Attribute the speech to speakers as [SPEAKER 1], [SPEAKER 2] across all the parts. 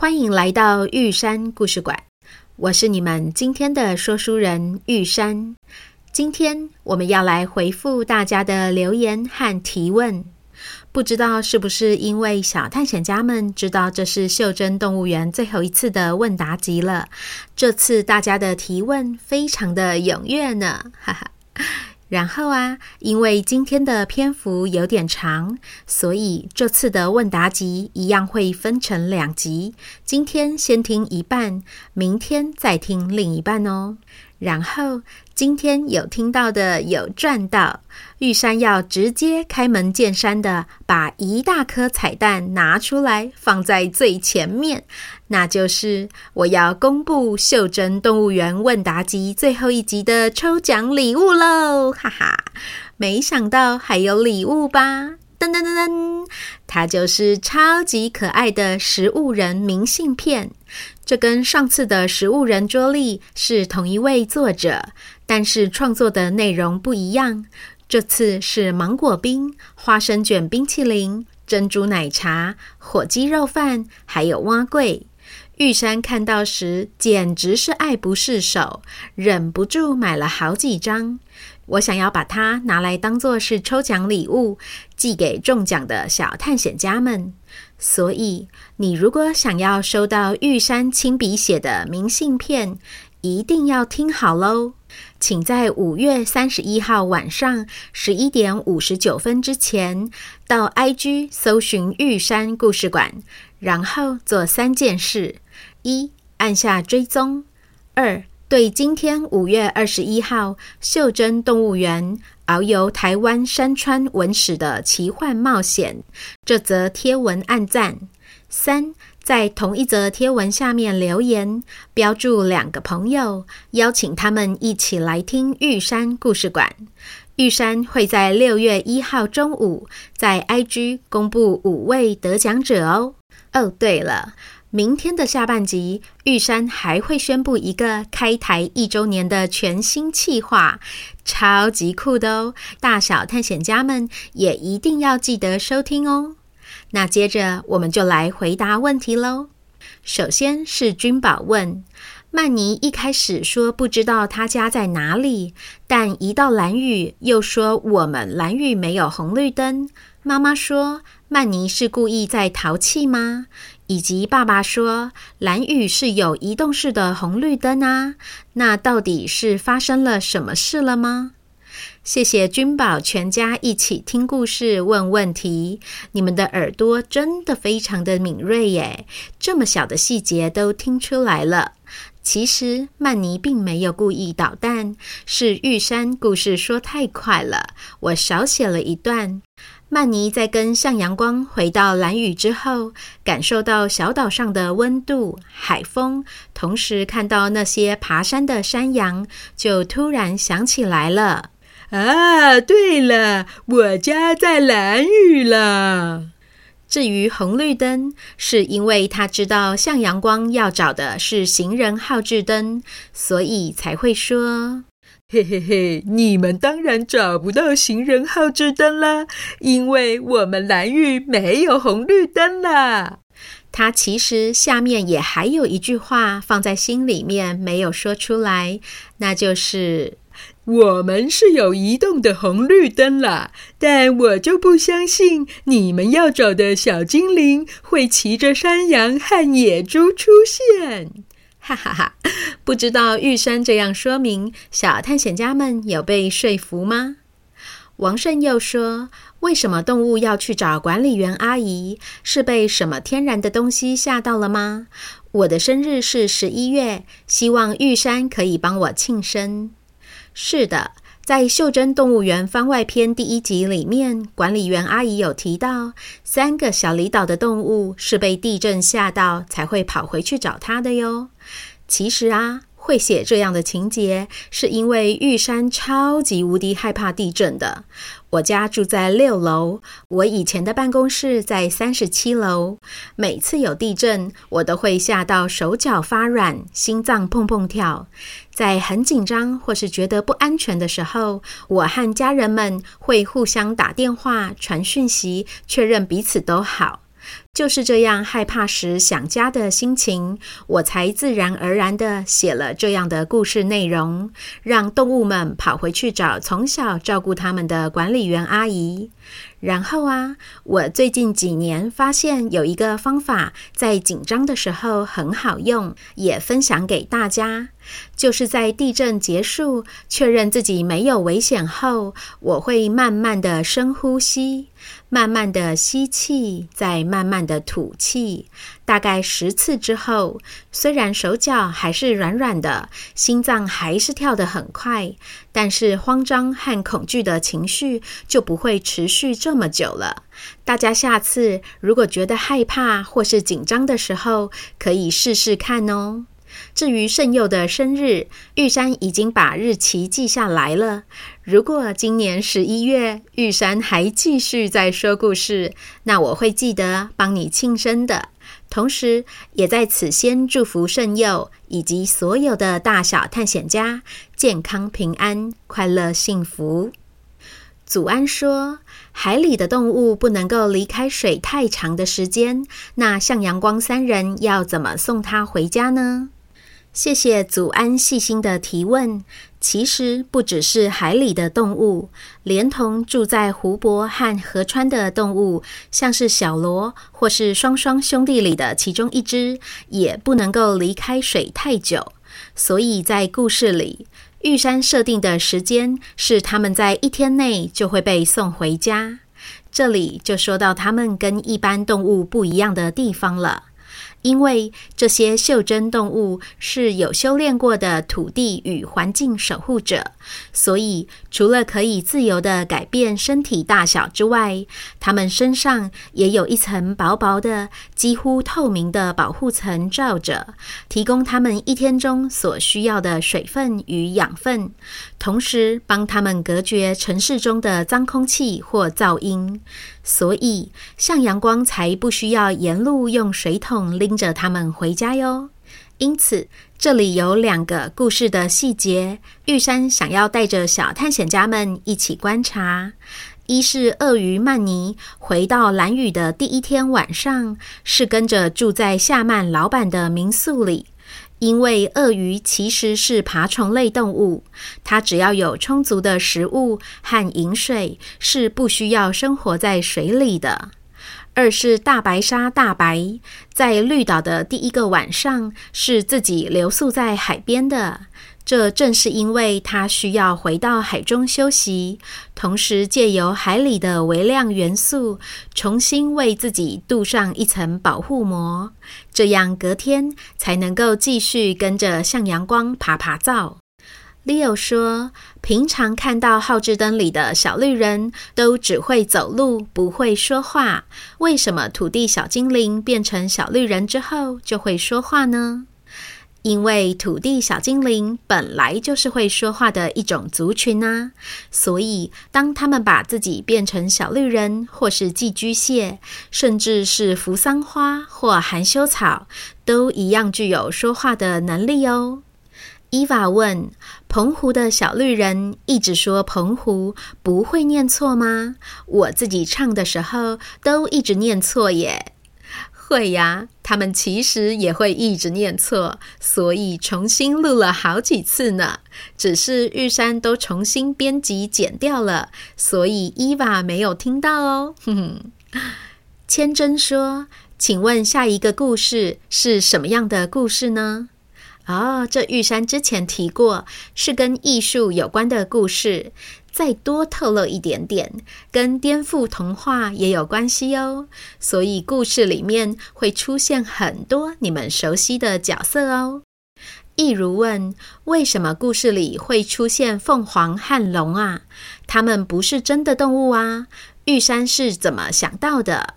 [SPEAKER 1] 欢迎来到玉山故事馆。我是你们今天的说书人玉山。今天我们要来回复大家的留言和提问。不知道是不是因为小探险家们知道这是袖珍动物园最后一次的问答集了，这次大家的提问非常的踊跃呢，哈哈。然后啊，因为今天的篇幅有点长，所以这次的问答集一样会分成两集。今天先听一半，明天再听另一半哦。然后今天有听到的有赚到，玉山要直接开门见山的把一大颗彩蛋拿出来放在最前面，那就是我要公布袖珍动物园问答集最后一集的抽奖礼物喽！哈哈，没想到还有礼物吧？噔噔噔噔，它就是超级可爱的食物人明信片。这跟上次的食物人桌历是同一位作者，但是创作的内容不一样。这次是芒果冰、花生卷冰淇淋、珍珠奶茶、火鸡肉饭，还有碗粿。玉山看到时简直是爱不释手，忍不住买了好几张。我想要把它拿来当做是抽奖礼物，寄给中奖的小探险家们。所以，你如果想要收到玉山亲笔写的明信片，一定要听好喽！请在五月三十一号晚上十一点五十九分之前，到 IG 搜寻玉山故事馆，然后做三件事：一、按下追踪；二、对今天五月二十一号袖珍动物园。遨游台湾山川文史的奇幻冒险，这则贴文按赞。三，在同一则贴文下面留言，标注两个朋友，邀请他们一起来听玉山故事馆。玉山会在六月一号中午在 IG 公布五位得奖者哦。哦，对了。明天的下半集，玉山还会宣布一个开台一周年的全新企划，超级酷的哦！大小探险家们也一定要记得收听哦。那接着我们就来回答问题喽。首先是君宝问：曼妮一开始说不知道她家在哪里，但一到蓝屿又说我们蓝屿没有红绿灯。妈妈说曼妮是故意在淘气吗？以及爸爸说蓝屿是有移动式的红绿灯啊，那到底是发生了什么事了吗？谢谢君宝全家一起听故事问问题，你们的耳朵真的非常的敏锐耶，这么小的细节都听出来了。其实曼妮并没有故意捣蛋，是玉山故事说太快了，我少写了一段。曼尼在跟向阳光回到蓝屿之后，感受到小岛上的温度、海风，同时看到那些爬山的山羊，就突然想起来了。啊，对了，我家在蓝屿了。至于红绿灯，是因为他知道向阳光要找的是行人号志灯，所以才会说。嘿嘿嘿，你们当然找不到行人号志灯啦，因为我们蓝玉没有红绿灯啦。他其实下面也还有一句话放在心里面没有说出来，那就是我们是有移动的红绿灯啦，但我就不相信你们要找的小精灵会骑着山羊和野猪出现。哈哈哈，不知道玉山这样说明，小探险家们有被说服吗？王胜又说：“为什么动物要去找管理员阿姨？是被什么天然的东西吓到了吗？”我的生日是十一月，希望玉山可以帮我庆生。是的，在《袖珍动物园番外篇》第一集里面，管理员阿姨有提到，三个小离岛的动物是被地震吓到才会跑回去找它的哟。其实啊。会写这样的情节，是因为玉山超级无敌害怕地震的。我家住在六楼，我以前的办公室在三十七楼。每次有地震，我都会吓到手脚发软，心脏砰砰跳。在很紧张或是觉得不安全的时候，我和家人们会互相打电话、传讯息，确认彼此都好。就是这样害怕时想家的心情，我才自然而然地写了这样的故事内容，让动物们跑回去找从小照顾他们的管理员阿姨。然后啊，我最近几年发现有一个方法，在紧张的时候很好用，也分享给大家。就是在地震结束、确认自己没有危险后，我会慢慢的深呼吸，慢慢的吸气，再慢慢的吐气。大概十次之后，虽然手脚还是软软的，心脏还是跳得很快，但是慌张和恐惧的情绪就不会持续这么久了。大家下次如果觉得害怕或是紧张的时候，可以试试看哦。至于圣佑的生日，玉山已经把日期记下来了。如果今年十一月玉山还继续在说故事，那我会记得帮你庆生的。同时，也在此先祝福圣佑以及所有的大小探险家健康平安、快乐幸福。祖安说：“海里的动物不能够离开水太长的时间，那向阳光三人要怎么送他回家呢？”谢谢祖安细心的提问。其实不只是海里的动物，连同住在湖泊和河川的动物，像是小螺或是双双兄弟里的其中一只，也不能够离开水太久。所以在故事里，玉山设定的时间是他们在一天内就会被送回家。这里就说到他们跟一般动物不一样的地方了。因为这些袖珍动物是有修炼过的土地与环境守护者，所以除了可以自由地改变身体大小之外，它们身上也有一层薄薄的、几乎透明的保护层罩着，提供它们一天中所需要的水分与养分，同时帮它们隔绝城市中的脏空气或噪音。所以，向阳光才不需要沿路用水桶拎着他们回家哟。因此，这里有两个故事的细节，玉山想要带着小探险家们一起观察。一是鳄鱼曼尼回到兰屿的第一天晚上，是跟着住在夏曼老板的民宿里。因为鳄鱼其实是爬虫类动物，它只要有充足的食物和饮水，是不需要生活在水里的。二是大白鲨大白，在绿岛的第一个晚上是自己留宿在海边的。这正是因为它需要回到海中休息，同时借由海里的微量元素，重新为自己镀上一层保护膜，这样隔天才能够继续跟着向阳光趴趴走。Leo 说：“平常看到号志灯里的小绿人都只会走路，不会说话，为什么土地小精灵变成小绿人之后就会说话呢？”因为土地小精灵本来就是会说话的一种族群啊，所以当他们把自己变成小绿人，或是寄居蟹，甚至是扶桑花或含羞草，都一样具有说话的能力哦。伊娃问：“澎湖的小绿人一直说澎湖，不会念错吗？我自己唱的时候都一直念错耶。”会呀，他们其实也会一直念错，所以重新录了好几次呢。只是玉山都重新编辑剪掉了，所以伊娃没有听到哦。哼哼，千真说：“请问下一个故事是什么样的故事呢？”哦，这玉山之前提过，是跟艺术有关的故事。再多透露一点点，跟颠覆童话也有关系哦。所以故事里面会出现很多你们熟悉的角色哦。一如问：“为什么故事里会出现凤凰和龙啊？它们不是真的动物啊？玉山是怎么想到的？”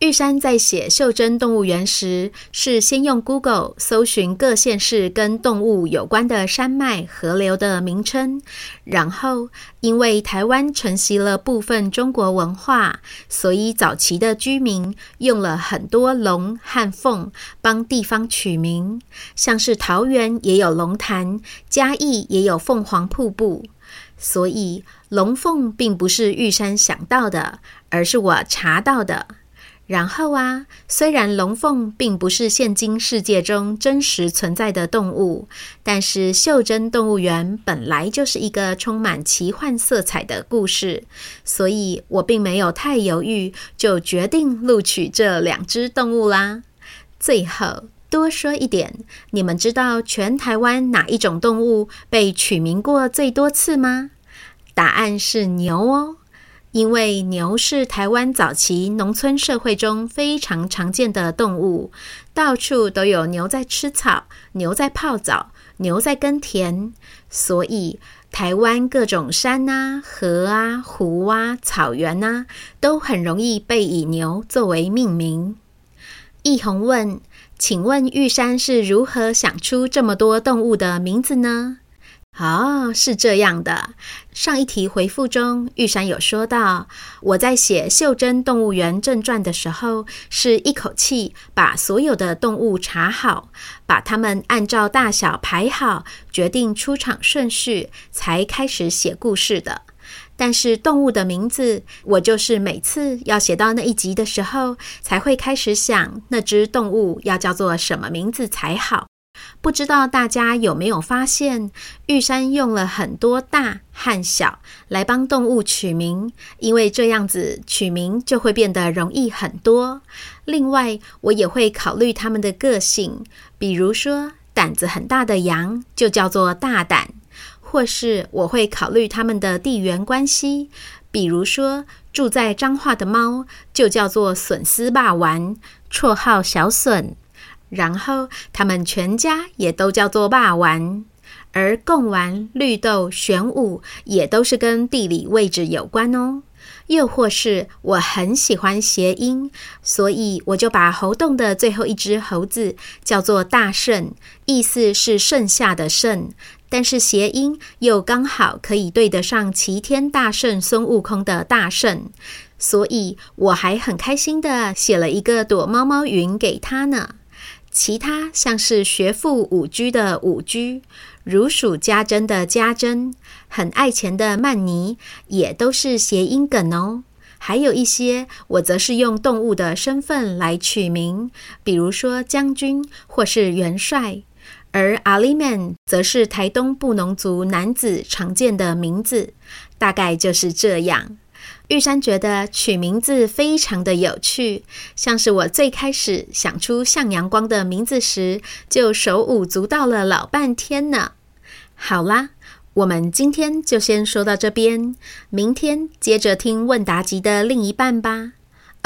[SPEAKER 1] 玉山在写《袖珍动物园》时，是先用 Google 搜寻各县市跟动物有关的山脉、河流的名称，然后因为台湾承袭了部分中国文化，所以早期的居民用了很多龙和凤帮地方取名，像是桃园也有龙潭，嘉义也有凤凰瀑布，所以龙凤并不是玉山想到的，而是我查到的。然后啊，虽然龙凤并不是现今世界中真实存在的动物，但是袖珍动物园本来就是一个充满奇幻色彩的故事，所以我并没有太犹豫，就决定录取这两只动物啦。最后多说一点，你们知道全台湾哪一种动物被取名过最多次吗？答案是牛哦。因为牛是台湾早期农村社会中非常常见的动物，到处都有牛在吃草、牛在泡澡、牛在耕田，所以台湾各种山啊、河啊、湖啊、草原啊，都很容易被以牛作为命名。易宏问：“请问玉山是如何想出这么多动物的名字呢？”哦，是这样的。上一题回复中，玉山有说到，我在写《袖珍动物园正传》的时候，是一口气把所有的动物查好，把它们按照大小排好，决定出场顺序，才开始写故事的。但是动物的名字，我就是每次要写到那一集的时候，才会开始想那只动物要叫做什么名字才好。不知道大家有没有发现，玉山用了很多大和小来帮动物取名，因为这样子取名就会变得容易很多。另外，我也会考虑它们的个性，比如说胆子很大的羊就叫做大胆，或是我会考虑它们的地缘关系，比如说住在彰化的猫就叫做笋丝霸丸，绰号小笋。然后他们全家也都叫做霸丸，而贡丸、绿豆、玄武也都是跟地理位置有关哦。又或是我很喜欢谐音，所以我就把猴洞的最后一只猴子叫做大圣，意思是剩下的剩，但是谐音又刚好可以对得上齐天大圣孙悟空的大圣，所以我还很开心的写了一个躲猫猫云给他呢。其他像是学富五居的五居，如数家珍的家珍，很爱钱的曼尼，也都是谐音梗哦。还有一些我则是用动物的身份来取名，比如说将军或是元帅，而阿里曼则是台东布农族男子常见的名字，大概就是这样。玉山觉得取名字非常的有趣，像是我最开始想出向阳光的名字时，就手舞足蹈了老半天呢。好啦，我们今天就先说到这边，明天接着听问答集的另一半吧。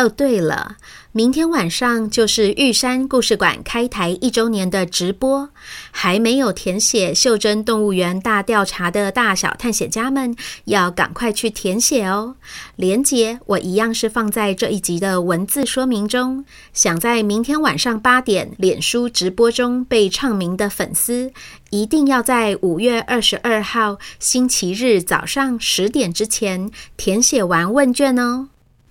[SPEAKER 1] 哦，对了，明天晚上就是玉山故事馆开台一周年的直播，还没有填写袖珍动物园大调查的大小探险家们，要赶快去填写哦。连结我一样是放在这一集的文字说明中。想在明天晚上八点脸书直播中被唱名的粉丝，一定要在五月二十二号星期日早上十点之前填写完问卷哦。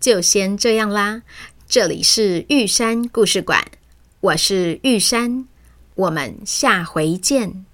[SPEAKER 1] 就先这样啦，这里是玉山故事馆，我是玉山，我们下回见。